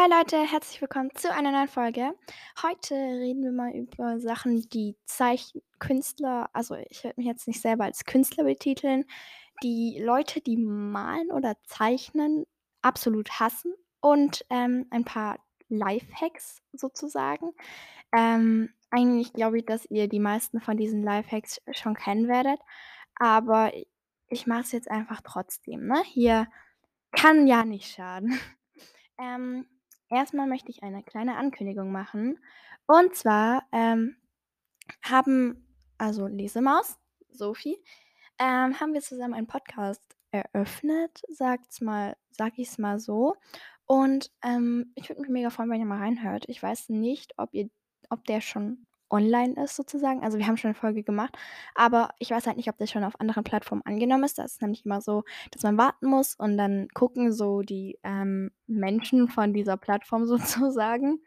Hi Leute, herzlich willkommen zu einer neuen Folge. Heute reden wir mal über Sachen, die Zeichenkünstler also ich würde mich jetzt nicht selber als Künstler betiteln, die Leute, die malen oder zeichnen, absolut hassen und, ähm, ein paar Lifehacks sozusagen. Ähm, eigentlich glaube ich, dass ihr die meisten von diesen Lifehacks schon kennen werdet, aber ich mache es jetzt einfach trotzdem, ne? Hier kann ja nicht schaden. Ähm, erst möchte ich eine kleine Ankündigung machen. Und zwar, ähm, haben also Lesemaus, Sophie, ähm, haben wir zusammen einen Podcast eröffnet, sagt's mal sage ich's mal so. Und, ähm, ich würde mich mega freuen, wenn ihr mal reinhört. Ich weiß nicht, ob ihr ob der schon online ist sozusagen. Also, wir haben schon 'ne Folge gemacht, aber ich weiß halt nicht, ob der schon auf anderen Plattformen angenommen ist. Das ist nämlich immer so, dass man warten muss und dann gucken so die, ähm, Menschen von dieser Plattform sozusagen,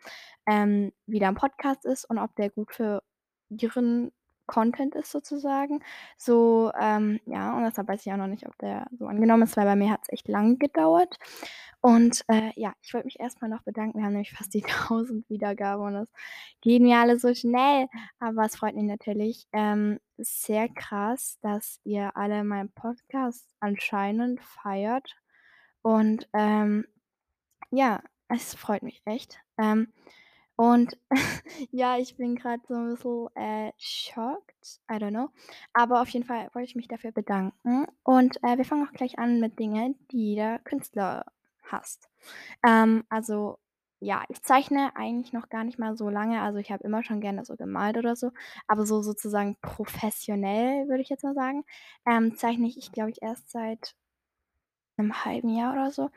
ähm, wie der Podcast ist und ob der gut für ihren Content ist sozusagen. So, ähm, ja, und deshalb weiß ich auch noch nicht, ob der so angenommen ist, weil bei mir hat's echt lang gedauert. Und, äh, ja, ich wollte mich erst mal noch bedanken. Wir haben nämlich fast die 1.000 Wiedergaben und das gehen mir alle so schnell, aber es freut mich natürlich, ähm, sehr krass, dass ihr alle meinen Podcast anscheinend feiert und, ähm, ja, es freut mich echt. Ähm, und ja, ich bin grad so 'n bisschen, äh, shocked, I don't know. Aber auf jeden Fall wollte ich mich dafür bedanken und, äh, wir fangen auch gleich an mit Dingen, die jeder Künstler hasst. Ähm, also, ja, ich zeichne eigentlich noch gar nicht mal so lange. Also, ich habe immer schon gerne so gemalt oder so, aber so sozusagen professionell, würde ich jetzt mal sagen, ähm, zeichne ich, glaube ich, erst seit 'nem halben Jahr oder so.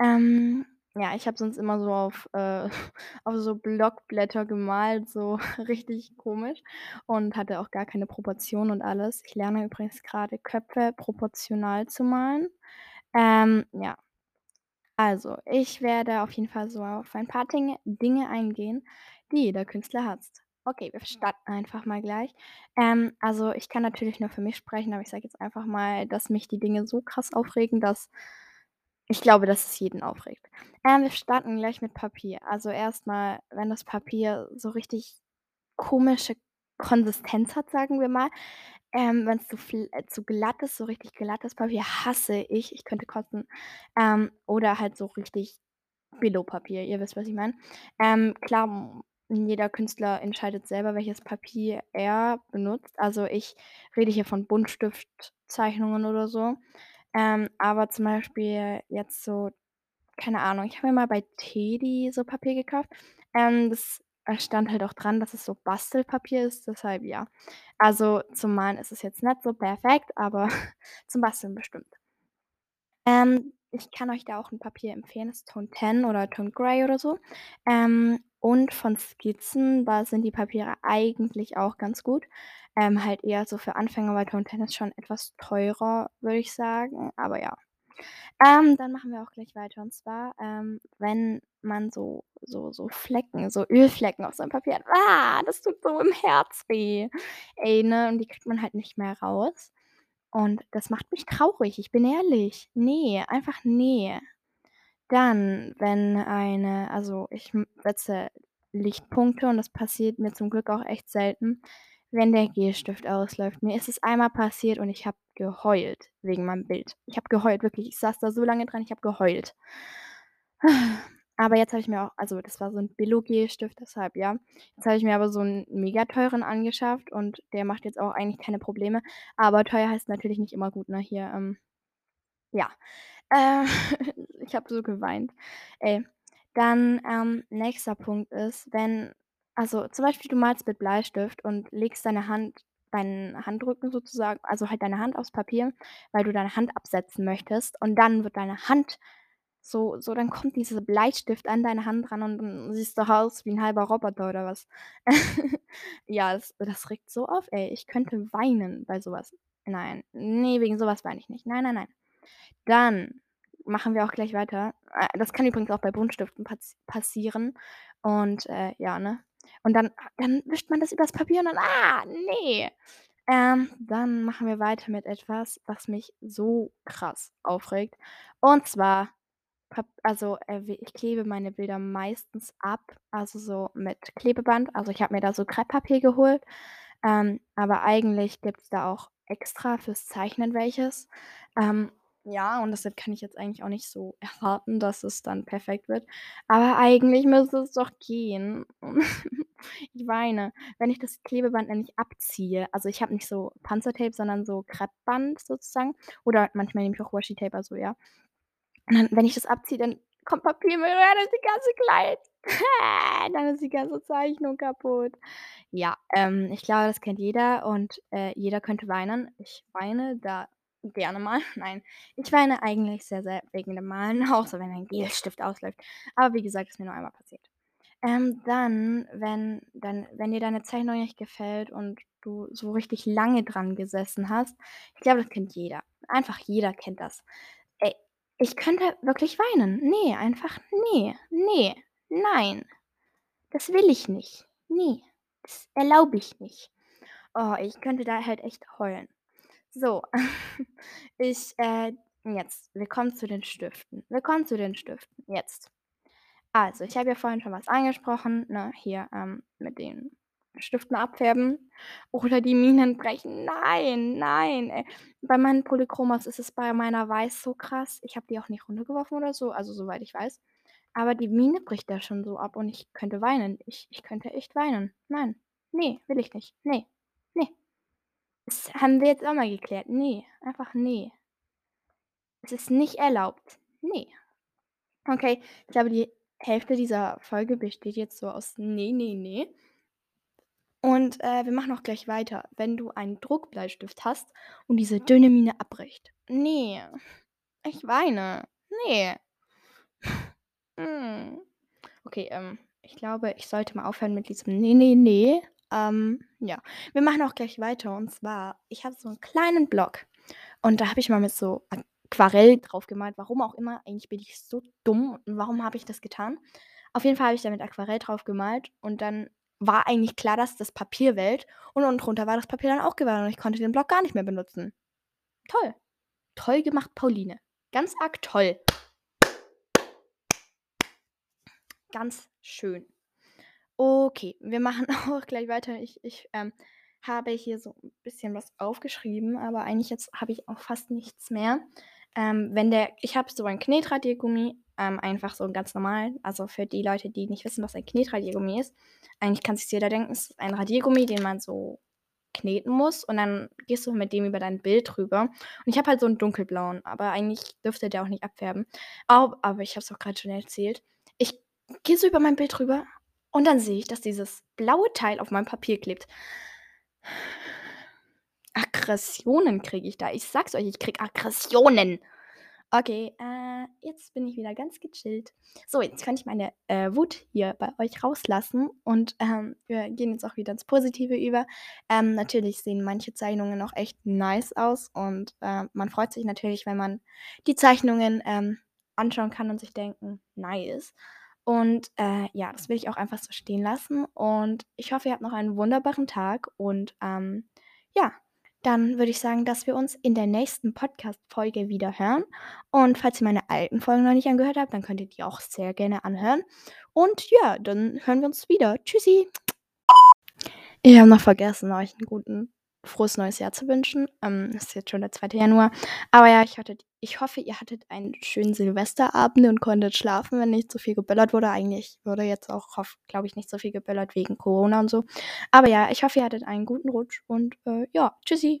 Ähm, ja, ich habe sonst immer so auf, äh auf so Blockblätter gemalt, so richtig komisch und hatte auch gar keine Proportionen und alles. Ich lerne übrigens grade Köpfe proportional zu malen. Ähm, ja. Also, ich werde auf jeden Fall so auf ein paar Dinge Dinge eingehen, die jeder Künstler hasst. Okay, wir starten einfach mal gleich. Ähm, also, ich kann natürlich nur für mich sprechen, aber ich sage jetzt einfach mal, dass mich die Dinge so krass aufregen, dass ich glaube, dass es jeden aufregt. Ähm, wir starten gleich mit Papier. Also, erst mal, wenn das Papier so richtig komische Konsistenz hat, sagen wir mal. Ähm, wenn's zu fl äh, zu glatt ist, so richtig glattes Papier hasse ich. Ich könnte kotzen. Ähm, oder halt so richtig Billo-Papier. Ihr wisst, was ich meine. Ähm, klar, jeder Künstler entscheidet selber, welches Papier er benutzt. Also, ich rede hier von Buntstiftzeichnungen oder so. Ähm, aber zum Beispiel jetzt so keine Ahnung, ich habe mir mal bei Teddy so Papier gekauft. Ähm, das da stand halt auch dran, dass es so Bastelpapier ist, deshalb ja. Also, zum Malen ist es jetzt nicht so perfekt, aber zum Basteln bestimmt. Ähm, ich kann euch da auch 'n Papier empfehlen, das ist Tone 10 oder Tone Grey oder so. Ähm, und von Skizzen, da sind die Papiere eigentlich auch ganz gut. Ähm, halt eher so für Anfänger, weil 10 ist schon etwas teurer, würde ich sagen, aber ja. Ähm, dann machen wir auch gleich weiter und zwar, ähm, wenn man so so so Flecken, so Ölflecken auf seinem Papier hat. Ah, das tut so im Herz weh. Ey, ne, und die kriegt man halt nicht mehr raus. Und das macht mich traurig, ich bin ehrlich. Ne, einfach ne. Dann, wenn eine also, ich, setze Lichtpunkte und das passiert mir zum Glück auch echt selten, wenn der Gelstift ausläuft. Mir ist es einmal passiert und ich habe geheult wegen meinem Bild. Ich habe geheult, wirklich. Ich saß da so lange dran, ich habe geheult. Aber jetzt habe ich mir auch also, das war so 'n Billo-Gelstift, deshalb ja. Jetzt habe ich mir aber so 'n mega teuren angeschafft und der macht jetzt auch eigentlich keine Probleme. Aber teuer heißt natürlich nicht immer gut, ne? Hier, ähm ja. Äh, ich habe so geweint. Ey. Dann, ähm, nächster Punkt ist, wenn also, zum Beispiel, du malst mit Bleistift und legst deine Hand deinen Handrücken sozusagen also, halt deine Hand aufs Papier, weil du deine Hand absetzen möchtest und dann wird deine Hand so so dann kommt dieser Bleistift an deine Hand ran und dann siehst du aus wie 'n halber Roboter oder was. Ja, das das regt so auf, ey. Ich könnte weinen bei so was. Nein, ne, wegen so was weine ich nicht. Nein, nein, nein. Dann machen wir auch gleich weiter. Äh, das kann übrigens auch bei Buntstiften paz passieren und, äh, ja, ne? Und dann dann wischt man das übers Papier und dann, ah, ne. Ähm, dann machen wir weiter mit etwas, was mich so krass aufregt. Und zwar also, äh, ich klebe meine Bilder meistens ab, also so mit Klebeband. Also, ich habe mir da so Krepppapier geholt, ähm, aber eigentlich gibt's da auch extra fürs Zeichnen welches. Ähm, ja, und deshalb kann ich jetzt eigentlich auch nicht so erwarten, dass es dann perfekt wird. Aber eigentlich müsste es doch gehen. Ich weine, wenn ich das Klebeband nämlich abziehe. Also, ich habe nicht so Panzertape, sondern so Kreppband sozusagen oder manchmal nehme ich auch Washi-Tape, also ja. Und dann, wenn ich das abziehe, dann kommt Papiermüll rein in die ganze Kleid. Dann ist die ganze Zeichnung kaputt. Ja, ähm, ich glaube, das kennt jeder und, äh, jeder könnte weinen. Ich weine da gerne mal. Nein, ich weine eigentlich sehr, sehr wegen dem Malen, außer wenn ein Gelstift ausläuft. Aber wie gesagt, ist mir nur einmal passiert. Ähm, dann, wenn dann wenn dir deine Zeichnung nicht gefällt und du so richtig lange dran gesessen hast ich glaube, das kennt jeder. Einfach jeder kennt das. Ey, ich könnte wirklich weinen. Ne, einfach ne, ne, nein. Das will ich nicht. Ne, das erlaube ich nicht. Oh, ich könnte da halt echt heulen. So, ich, äh jetzt, wir kommen zu den Stiften. Wir kommen zu den Stiften, jetzt. Also, ich habe ja vorhin schon was angesprochen, ne, hier, ähm, mit den Stiften abfärben oder die Minen brechen. Nein, nein, ey. Bei meinen Polychromos ist es bei meiner Weiß so krass. Ich habe die auch nicht runtergeworfen oder so, also soweit ich weiß. Aber die Mine bricht da schon so ab und ich könnte weinen. Ich ich könnte echt weinen. Nein, ne, will ich nicht. Ne, ne. Das haben wir jetzt auch mal geklärt. Ne, einfach ne. Es ist nicht erlaubt. Ne. Okay, ich glaube, die Hälfte dieser Folge besteht jetzt so aus „ne, ne, ne“. Und, äh, wir machen auch gleich weiter. Wenn du einen Druckbleistift hast und diese dünne Mine abbricht. Ne, ich weine. Ne. Hm. Okay, ähm, ich glaube, ich sollte mal aufhören mit diesem „ne, ne, ne“. Ähm, ja, wir machen auch gleich weiter und zwar, ich habe so 'n kleinen Block und da habe ich mal mit so Aquarell drauf gemalt, warum auch immer. Eigentlich bin ich so dumm und warum habe ich das getan? Auf jeden Fall habe ich da mit Aquarell drauf gemalt und dann war eigentlich klar, dass das Papier wellt und unten drunter war das Papier dann auch gewellt und ich konnte den Block gar nicht mehr benutzen. Toll. Toll gemacht, Pauline. Ganz arg toll. Ganz schön. Okay, wir machen auch gleich weiter. Ich ich, ähm, habe hier so 'n bisschen was aufgeschrieben, aber eigentlich jetzt habe ich auch fast nichts mehr. Ähm, wenn der ich habe so ein Knetradiergummi, ähm, einfach so ganz normalen. Also, für die Leute, die nicht wissen, was ein Knetradiergummi ist. Eigentlich kann sich's jeder denken, es ist ein Radiergummi, den man so kneten muss und dann gehst du mit dem über dein Bild drüber. Und ich habe halt so 'n dunkelblauen, aber eigentlich dürfte der auch nicht abfärben. Ab aber ich habe es doch grad schon erzählt. Ich gehe so über mein Bild drüber und dann sehe ich, dass dieses blaue Teil auf meinem Papier klebt. Aggressionen kriege ich da. Ich sage es euch, ich kriege Aggressionen. Okay, äh, jetzt bin ich wieder ganz gechillt. So, jetzt kann ich meine, äh, Wut hier bei euch rauslassen und, ähm, wir gehen jetzt auch wieder ins Positive über. Ähm, natürlich sehen manche Zeichnungen auch echt nice aus und, äh, man freut sich natürlich, wenn man die Zeichnungen, ähm, anschauen kann und sich denken: „Nice.“ Und, äh, ja, das will ich auch einfach so stehen lassen und ich hoffe, ihr habt noch einen wunderbaren Tag und, ähm, ja, dann würde ich sagen, dass wir uns in der nächsten Podcast-Folge wieder hören. Und falls ihr meine alten Folgen noch nicht angehört habt, dann könnt ihr die auch sehr gerne anhören. Und ja, dann hören wir uns wieder. Tschüssi. Ich habe noch vergessen, euch 'n guten frohes neues Jahr zu wünschen. Ähm, ist jetzt schon der 2. Januar. Aber ja, ich hattet ich hoffe, ihr hattet einen schönen Silvesterabend und konntet schlafen, wenn nicht so viel geböllert wurde. Eigentlich wurde jetzt auch, glaube ich, nicht so viel geböllert wegen Corona und so. Aber ja, ich hoffe, ihr hattet einen guten Rutsch und, äh, ja, tschüssi.